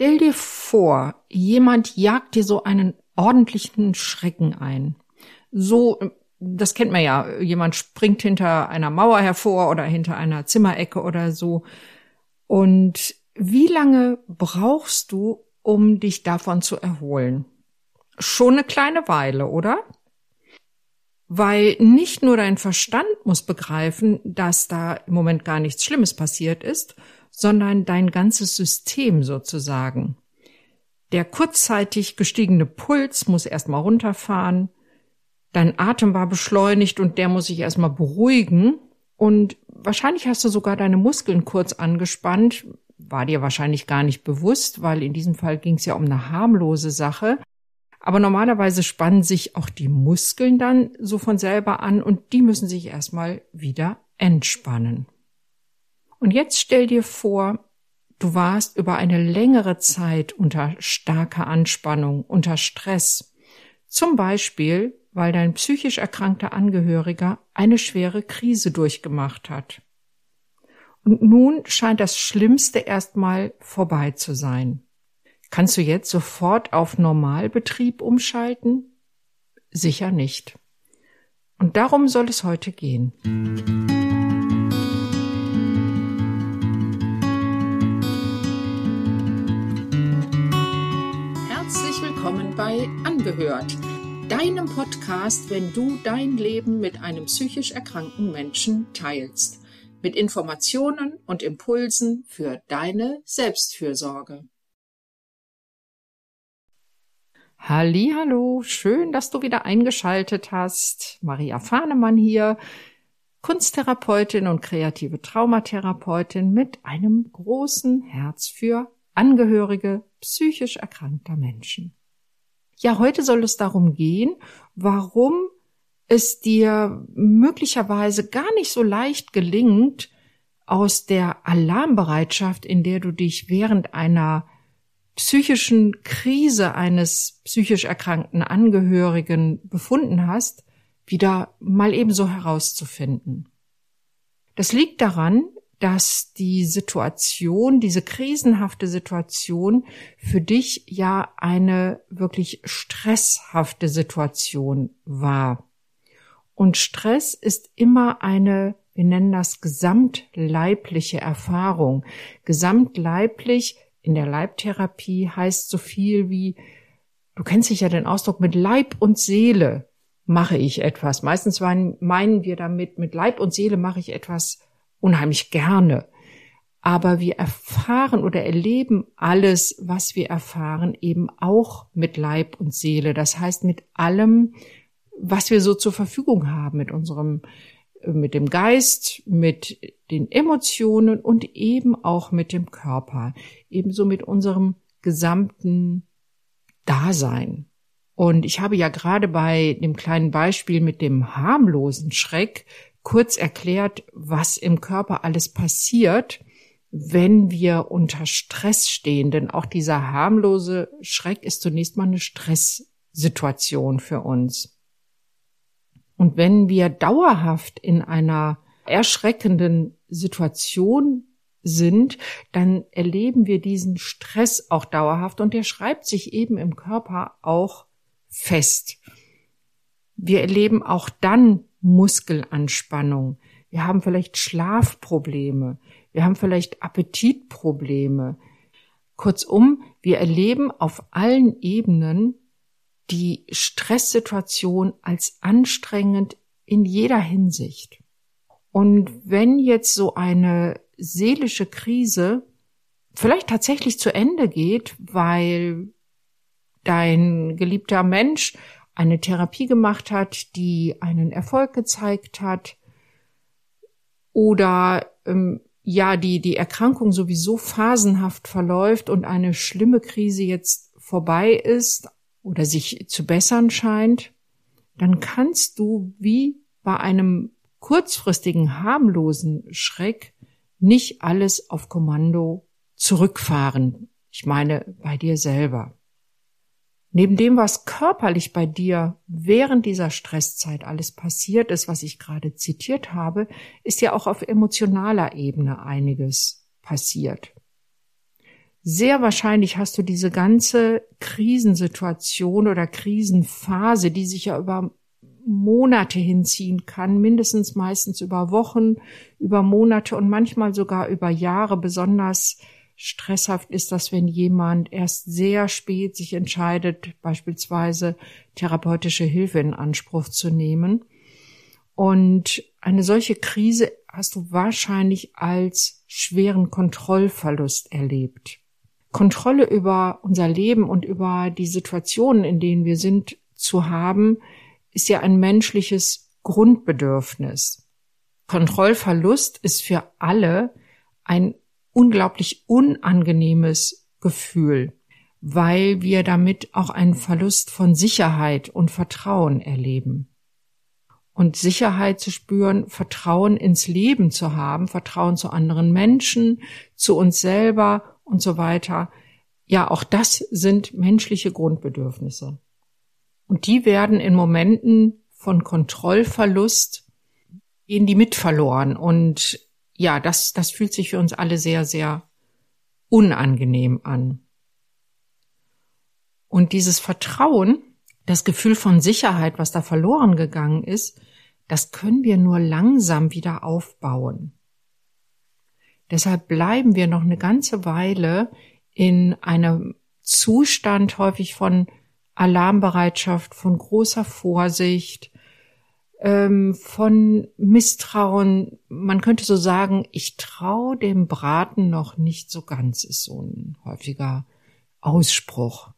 Stell dir vor, jemand jagt dir so einen ordentlichen Schrecken ein. So, das kennt man ja, jemand springt hinter einer Mauer hervor oder hinter einer Zimmerecke oder so. Und wie lange brauchst du, um dich davon zu erholen? Schon eine kleine Weile, oder? Weil nicht nur dein Verstand muss begreifen, dass da im Moment gar nichts Schlimmes passiert ist, sondern dein ganzes System sozusagen. Der kurzzeitig gestiegene Puls muss erstmal runterfahren, dein Atem war beschleunigt und der muss sich erstmal beruhigen und wahrscheinlich hast du sogar deine Muskeln kurz angespannt, war dir wahrscheinlich gar nicht bewusst, weil in diesem Fall ging es ja um eine harmlose Sache. Aber normalerweise spannen sich auch die Muskeln dann so von selber an und die müssen sich erstmal wieder entspannen. Und jetzt stell dir vor, du warst über eine längere Zeit unter starker Anspannung, unter Stress. Zum Beispiel, weil dein psychisch erkrankter Angehöriger eine schwere Krise durchgemacht hat. Und nun scheint das Schlimmste erstmal vorbei zu sein. Kannst du jetzt sofort auf Normalbetrieb umschalten? Sicher nicht. Und darum soll es heute gehen. Angehört, deinem Podcast, wenn du dein Leben mit einem psychisch erkrankten Menschen teilst mit Informationen und Impulsen für deine Selbstfürsorge. Hallo, schön, dass du wieder eingeschaltet hast. Maria Fahnemann hier, Kunsttherapeutin und kreative Traumatherapeutin mit einem großen Herz für Angehörige psychisch erkrankter Menschen. Ja, heute soll es darum gehen, warum es dir möglicherweise gar nicht so leicht gelingt, aus der Alarmbereitschaft, in der du dich während einer psychischen Krise eines psychisch erkrankten Angehörigen befunden hast, wieder mal ebenso herauszufinden. Das liegt daran, dass die Situation, diese krisenhafte Situation für dich ja eine wirklich stresshafte Situation war. Und Stress ist immer eine, wir nennen das gesamtleibliche Erfahrung. Gesamtleiblich in der Leibtherapie heißt so viel wie, du kennst sicher den Ausdruck, mit Leib und Seele mache ich etwas. Meistens meinen wir damit, mit Leib und Seele mache ich etwas unheimlich gerne. Aber wir erfahren oder erleben alles, was wir erfahren, eben auch mit Leib und Seele. Das heißt, mit allem, was wir so zur Verfügung haben mit unserem, äh, mit dem Geist, mit den Emotionen und eben auch mit dem Körper, ebenso mit unserem gesamten Dasein. Und ich habe ja gerade bei dem kleinen Beispiel mit dem harmlosen Schreck kurz erklärt, was im Körper alles passiert, wenn wir unter Stress stehen. Denn auch dieser harmlose Schreck ist zunächst mal eine Stresssituation für uns. Und wenn wir dauerhaft in einer erschreckenden Situation sind, dann erleben wir diesen Stress auch dauerhaft und der schreibt sich eben im Körper auch fest. Wir erleben auch dann Muskelanspannung. Wir haben vielleicht Schlafprobleme. Wir haben vielleicht Appetitprobleme. Kurzum, wir erleben auf allen Ebenen die Stresssituation als anstrengend in jeder Hinsicht. Und wenn jetzt so eine seelische Krise vielleicht tatsächlich zu Ende geht, weil dein geliebter Mensch eine Therapie gemacht hat, die einen Erfolg gezeigt hat, oder ähm, ja, die, die Erkrankung sowieso phasenhaft verläuft und eine schlimme Krise jetzt vorbei ist, oder sich zu bessern scheint, dann kannst du wie bei einem kurzfristigen harmlosen Schreck nicht alles auf Kommando zurückfahren. Ich meine bei dir selber. Neben dem, was körperlich bei dir während dieser Stresszeit alles passiert ist, was ich gerade zitiert habe, ist ja auch auf emotionaler Ebene einiges passiert. Sehr wahrscheinlich hast du diese ganze Krisensituation oder Krisenphase, die sich ja über Monate hinziehen kann, mindestens meistens über Wochen, über Monate und manchmal sogar über Jahre. Besonders stresshaft ist das, wenn jemand erst sehr spät sich entscheidet, beispielsweise therapeutische Hilfe in Anspruch zu nehmen. Und eine solche Krise hast du wahrscheinlich als schweren Kontrollverlust erlebt. Kontrolle über unser Leben und über die Situationen, in denen wir sind, zu haben, ist ja ein menschliches Grundbedürfnis. Kontrollverlust ist für alle ein unglaublich unangenehmes Gefühl, weil wir damit auch einen Verlust von Sicherheit und Vertrauen erleben. Und Sicherheit zu spüren, Vertrauen ins Leben zu haben, Vertrauen zu anderen Menschen, zu uns selber und so weiter. Ja, auch das sind menschliche Grundbedürfnisse. Und die werden in Momenten von Kontrollverlust gehen die mit verloren. Und ja, das, das fühlt sich für uns alle sehr, sehr unangenehm an. Und dieses Vertrauen, das Gefühl von Sicherheit, was da verloren gegangen ist, das können wir nur langsam wieder aufbauen. Deshalb bleiben wir noch eine ganze Weile in einem Zustand häufig von Alarmbereitschaft, von großer Vorsicht, ähm, von Misstrauen. Man könnte so sagen, ich traue dem Braten noch nicht so ganz, ist so ein häufiger Ausspruch.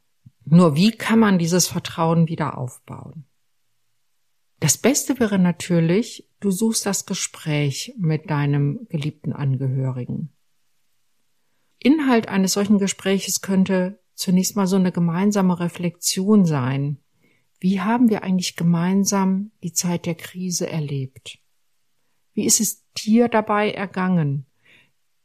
Nur wie kann man dieses Vertrauen wieder aufbauen? Das Beste wäre natürlich, du suchst das Gespräch mit deinem geliebten Angehörigen. Inhalt eines solchen Gespräches könnte zunächst mal so eine gemeinsame Reflexion sein. Wie haben wir eigentlich gemeinsam die Zeit der Krise erlebt? Wie ist es dir dabei ergangen?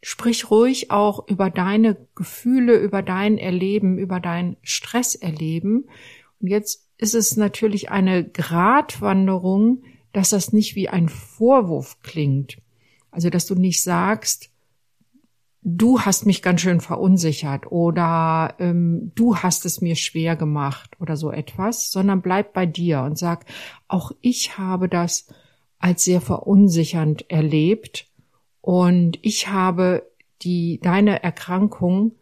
Sprich ruhig auch über deine Gefühle, über dein Erleben, über dein Stresserleben. Und jetzt ist es natürlich eine Gratwanderung, dass das nicht wie ein Vorwurf klingt. Also, dass du nicht sagst, du hast mich ganz schön verunsichert oder ähm, du hast es mir schwer gemacht oder so etwas, sondern bleib bei dir und sag, auch ich habe das als sehr verunsichernd erlebt und ich habe die deine Erkrankung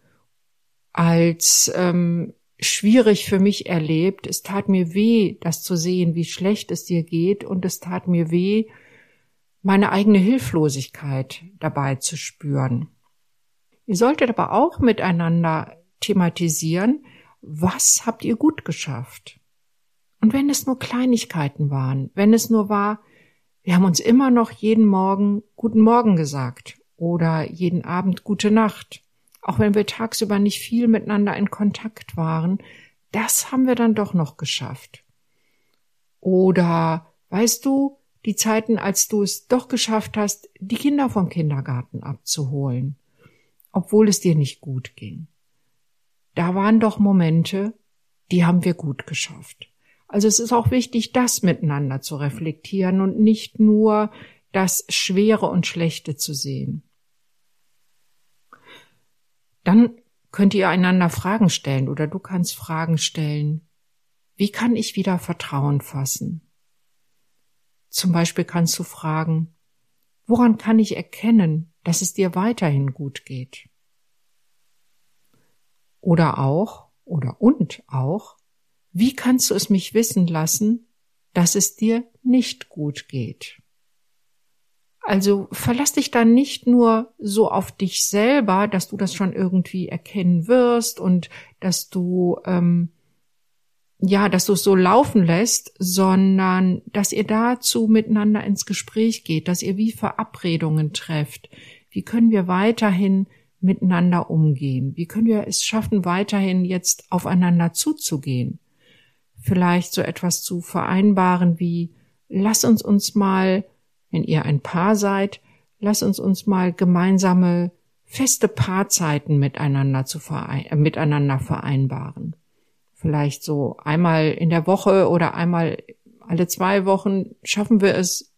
als ähm, schwierig für mich erlebt. Es tat mir weh, das zu sehen, wie schlecht es dir geht und es tat mir weh, meine eigene Hilflosigkeit dabei zu spüren. Ihr solltet aber auch miteinander thematisieren, was habt ihr gut geschafft? Und wenn es nur Kleinigkeiten waren, wenn es nur war, wir haben uns immer noch jeden Morgen guten Morgen gesagt oder jeden Abend gute Nacht, auch wenn wir tagsüber nicht viel miteinander in Kontakt waren, das haben wir dann doch noch geschafft. Oder weißt du, die Zeiten, als du es doch geschafft hast, die Kinder vom Kindergarten abzuholen obwohl es dir nicht gut ging. Da waren doch Momente, die haben wir gut geschafft. Also es ist auch wichtig, das miteinander zu reflektieren und nicht nur das Schwere und Schlechte zu sehen. Dann könnt ihr einander Fragen stellen oder du kannst Fragen stellen. Wie kann ich wieder Vertrauen fassen? Zum Beispiel kannst du fragen, woran kann ich erkennen, dass es dir weiterhin gut geht. Oder auch, oder und auch, wie kannst du es mich wissen lassen, dass es dir nicht gut geht? Also verlass dich dann nicht nur so auf dich selber, dass du das schon irgendwie erkennen wirst und dass du ähm, ja, dass du es so laufen lässt, sondern dass ihr dazu miteinander ins Gespräch geht, dass ihr wie Verabredungen trefft. Wie können wir weiterhin miteinander umgehen? Wie können wir es schaffen, weiterhin jetzt aufeinander zuzugehen? Vielleicht so etwas zu vereinbaren wie, lass uns uns mal, wenn ihr ein Paar seid, lass uns uns mal gemeinsame feste Paarzeiten miteinander zu verein äh, miteinander vereinbaren vielleicht so einmal in der Woche oder einmal alle zwei Wochen schaffen wir es,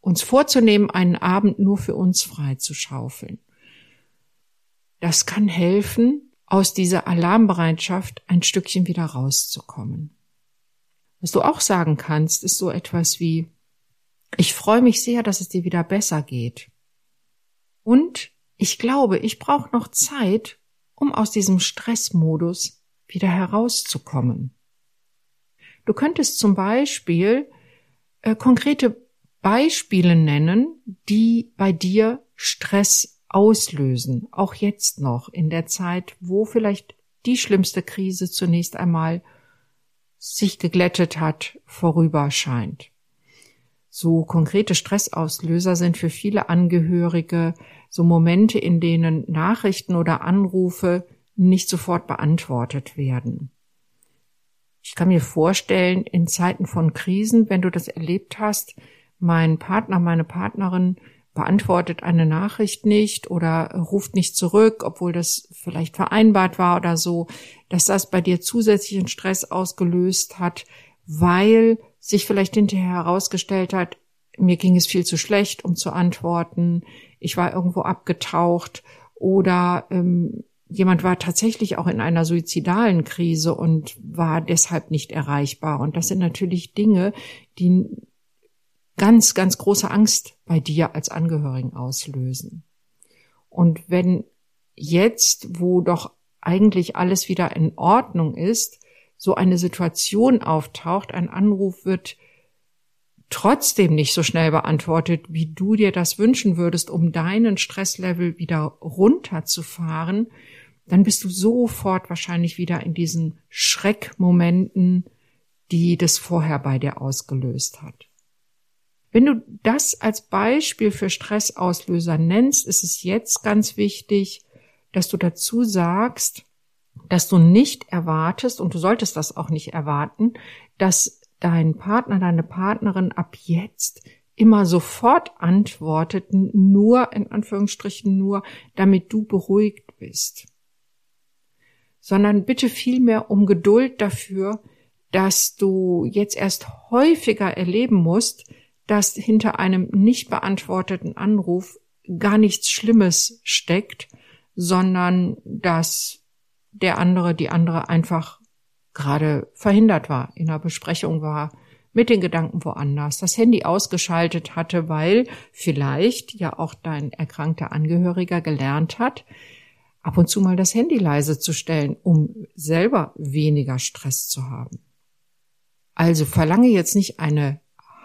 uns vorzunehmen, einen Abend nur für uns frei zu schaufeln. Das kann helfen, aus dieser Alarmbereitschaft ein Stückchen wieder rauszukommen. Was du auch sagen kannst, ist so etwas wie, ich freue mich sehr, dass es dir wieder besser geht. Und ich glaube, ich brauche noch Zeit, um aus diesem Stressmodus wieder herauszukommen. Du könntest zum Beispiel äh, konkrete Beispiele nennen, die bei dir Stress auslösen, auch jetzt noch in der Zeit, wo vielleicht die schlimmste Krise zunächst einmal sich geglättet hat, vorüber scheint. So konkrete Stressauslöser sind für viele Angehörige so Momente, in denen Nachrichten oder Anrufe nicht sofort beantwortet werden. Ich kann mir vorstellen, in Zeiten von Krisen, wenn du das erlebt hast, mein Partner, meine Partnerin beantwortet eine Nachricht nicht oder ruft nicht zurück, obwohl das vielleicht vereinbart war oder so, dass das bei dir zusätzlichen Stress ausgelöst hat, weil sich vielleicht hinterher herausgestellt hat, mir ging es viel zu schlecht, um zu antworten, ich war irgendwo abgetaucht oder ähm, jemand war tatsächlich auch in einer suizidalen Krise und war deshalb nicht erreichbar. Und das sind natürlich Dinge, die ganz, ganz große Angst bei dir als Angehörigen auslösen. Und wenn jetzt, wo doch eigentlich alles wieder in Ordnung ist, so eine Situation auftaucht, ein Anruf wird trotzdem nicht so schnell beantwortet, wie du dir das wünschen würdest, um deinen Stresslevel wieder runterzufahren, dann bist du sofort wahrscheinlich wieder in diesen Schreckmomenten, die das vorher bei dir ausgelöst hat. Wenn du das als Beispiel für Stressauslöser nennst, ist es jetzt ganz wichtig, dass du dazu sagst, dass du nicht erwartest, und du solltest das auch nicht erwarten, dass dein Partner, deine Partnerin ab jetzt immer sofort antwortet, nur in Anführungsstrichen nur, damit du beruhigt bist. Sondern bitte vielmehr um Geduld dafür, dass du jetzt erst häufiger erleben musst, dass hinter einem nicht beantworteten Anruf gar nichts Schlimmes steckt, sondern dass der andere, die andere einfach gerade verhindert war, in einer Besprechung war, mit den Gedanken woanders, das Handy ausgeschaltet hatte, weil vielleicht ja auch dein erkrankter Angehöriger gelernt hat, ab und zu mal das Handy leise zu stellen, um selber weniger Stress zu haben. Also verlange jetzt nicht eine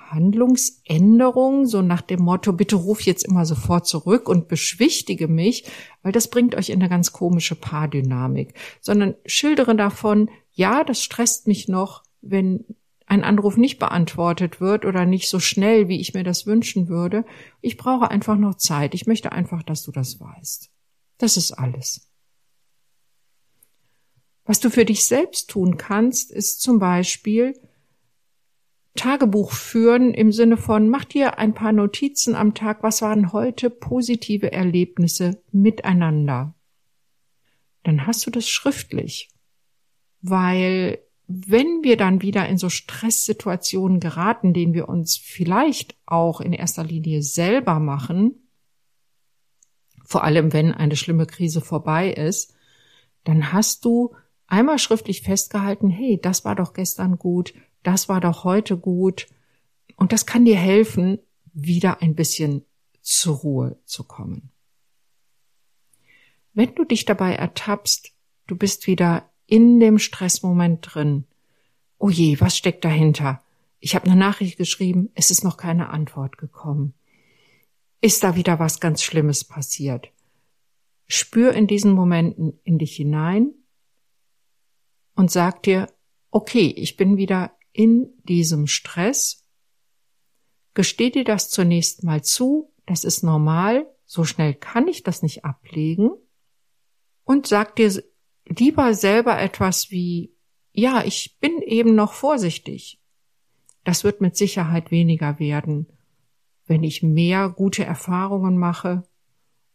Handlungsänderung, so nach dem Motto, bitte ruf jetzt immer sofort zurück und beschwichtige mich, weil das bringt euch in eine ganz komische Paardynamik, sondern schildere davon, ja, das stresst mich noch, wenn ein Anruf nicht beantwortet wird oder nicht so schnell, wie ich mir das wünschen würde. Ich brauche einfach noch Zeit. Ich möchte einfach, dass du das weißt. Das ist alles. Was du für dich selbst tun kannst, ist zum Beispiel, Tagebuch führen im Sinne von, mach dir ein paar Notizen am Tag, was waren heute positive Erlebnisse miteinander. Dann hast du das schriftlich. Weil wenn wir dann wieder in so Stresssituationen geraten, denen wir uns vielleicht auch in erster Linie selber machen, vor allem wenn eine schlimme Krise vorbei ist, dann hast du einmal schriftlich festgehalten, hey, das war doch gestern gut, das war doch heute gut. Und das kann dir helfen, wieder ein bisschen zur Ruhe zu kommen. Wenn du dich dabei ertappst, du bist wieder in dem Stressmoment drin. Oh je, was steckt dahinter? Ich habe eine Nachricht geschrieben, es ist noch keine Antwort gekommen. Ist da wieder was ganz Schlimmes passiert? Spür in diesen Momenten in dich hinein und sag dir, okay, ich bin wieder in diesem Stress. Gesteh dir das zunächst mal zu, das ist normal, so schnell kann ich das nicht ablegen. Und sag dir lieber selber etwas wie, ja, ich bin eben noch vorsichtig. Das wird mit Sicherheit weniger werden, wenn ich mehr gute Erfahrungen mache,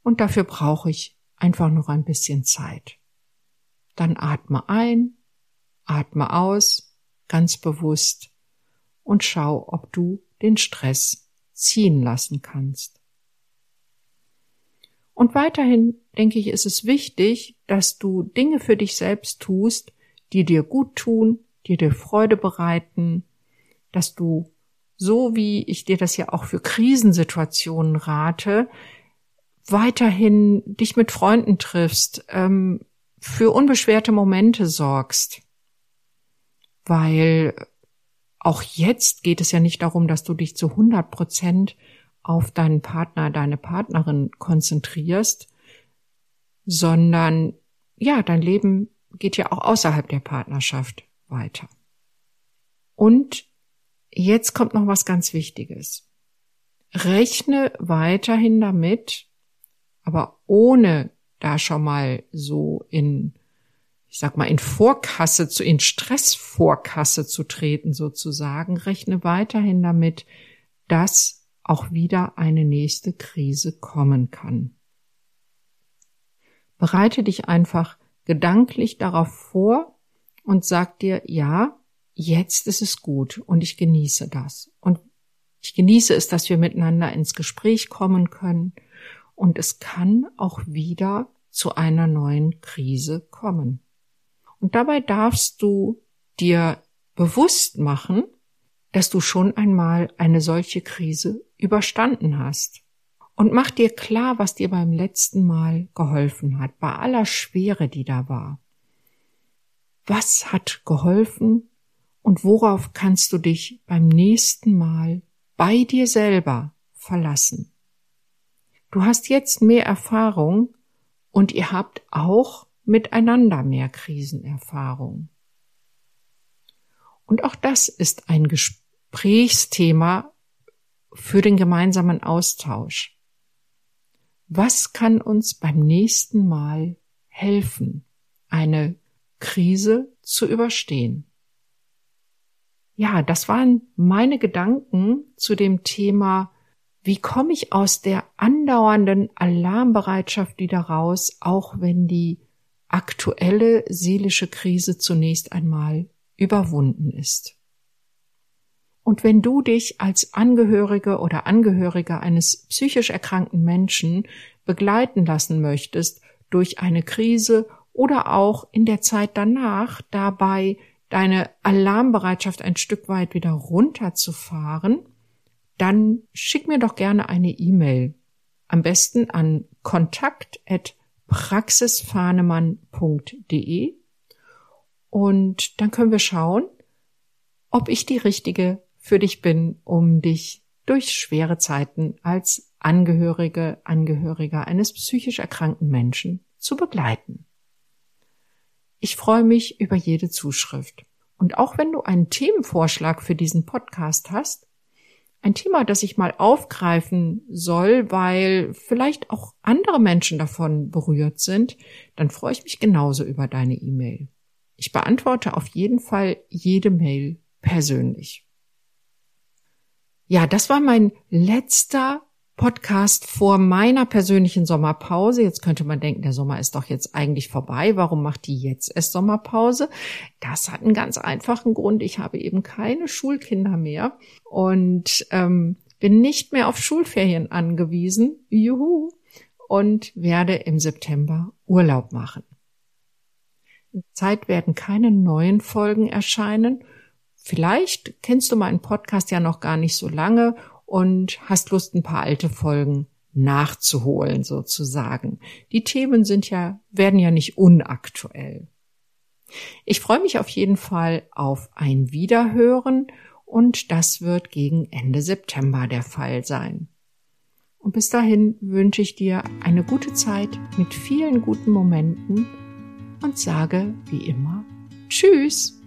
und dafür brauche ich einfach noch ein bisschen Zeit. Dann atme ein, atme aus, ganz bewusst und schau, ob du den Stress ziehen lassen kannst. Und weiterhin denke ich, ist es wichtig, dass du Dinge für dich selbst tust, die dir gut tun, die dir Freude bereiten, dass du, so wie ich dir das ja auch für Krisensituationen rate, weiterhin dich mit Freunden triffst, ähm, für unbeschwerte Momente sorgst. Weil auch jetzt geht es ja nicht darum, dass du dich zu 100 Prozent auf deinen Partner, deine Partnerin konzentrierst, sondern ja, dein Leben geht ja auch außerhalb der Partnerschaft weiter. Und jetzt kommt noch was ganz Wichtiges. Rechne weiterhin damit, aber ohne da schon mal so in, ich sag mal, in Vorkasse zu, in Stressvorkasse zu treten sozusagen, rechne weiterhin damit, dass auch wieder eine nächste Krise kommen kann. Bereite dich einfach gedanklich darauf vor und sag dir, ja, jetzt ist es gut und ich genieße das. Und ich genieße es, dass wir miteinander ins Gespräch kommen können und es kann auch wieder zu einer neuen Krise kommen. Und dabei darfst du dir bewusst machen, dass du schon einmal eine solche Krise überstanden hast. Und mach dir klar, was dir beim letzten Mal geholfen hat, bei aller Schwere, die da war. Was hat geholfen und worauf kannst du dich beim nächsten Mal bei dir selber verlassen? Du hast jetzt mehr Erfahrung und ihr habt auch miteinander mehr Krisenerfahrung. Und auch das ist ein Gesprächsthema für den gemeinsamen Austausch. Was kann uns beim nächsten Mal helfen, eine Krise zu überstehen? Ja, das waren meine Gedanken zu dem Thema wie komme ich aus der andauernden Alarmbereitschaft wieder raus, auch wenn die aktuelle seelische Krise zunächst einmal überwunden ist? Und wenn du dich als Angehörige oder Angehöriger eines psychisch erkrankten Menschen begleiten lassen möchtest durch eine Krise oder auch in der Zeit danach dabei deine Alarmbereitschaft ein Stück weit wieder runterzufahren, dann schick mir doch gerne eine E-Mail. Am besten an kontakt.praxisfahnemann.de und dann können wir schauen, ob ich die richtige für dich bin, um dich durch schwere Zeiten als Angehörige, Angehöriger eines psychisch erkrankten Menschen zu begleiten. Ich freue mich über jede Zuschrift. Und auch wenn du einen Themenvorschlag für diesen Podcast hast, ein Thema, das ich mal aufgreifen soll, weil vielleicht auch andere Menschen davon berührt sind, dann freue ich mich genauso über deine E-Mail. Ich beantworte auf jeden Fall jede Mail persönlich. Ja, das war mein letzter Podcast vor meiner persönlichen Sommerpause. Jetzt könnte man denken, der Sommer ist doch jetzt eigentlich vorbei. Warum macht die jetzt erst Sommerpause? Das hat einen ganz einfachen Grund. Ich habe eben keine Schulkinder mehr und ähm, bin nicht mehr auf Schulferien angewiesen. Juhu! Und werde im September Urlaub machen. In Zeit werden keine neuen Folgen erscheinen. Vielleicht kennst du meinen Podcast ja noch gar nicht so lange und hast Lust, ein paar alte Folgen nachzuholen sozusagen. Die Themen sind ja, werden ja nicht unaktuell. Ich freue mich auf jeden Fall auf ein Wiederhören und das wird gegen Ende September der Fall sein. Und bis dahin wünsche ich dir eine gute Zeit mit vielen guten Momenten und sage wie immer Tschüss.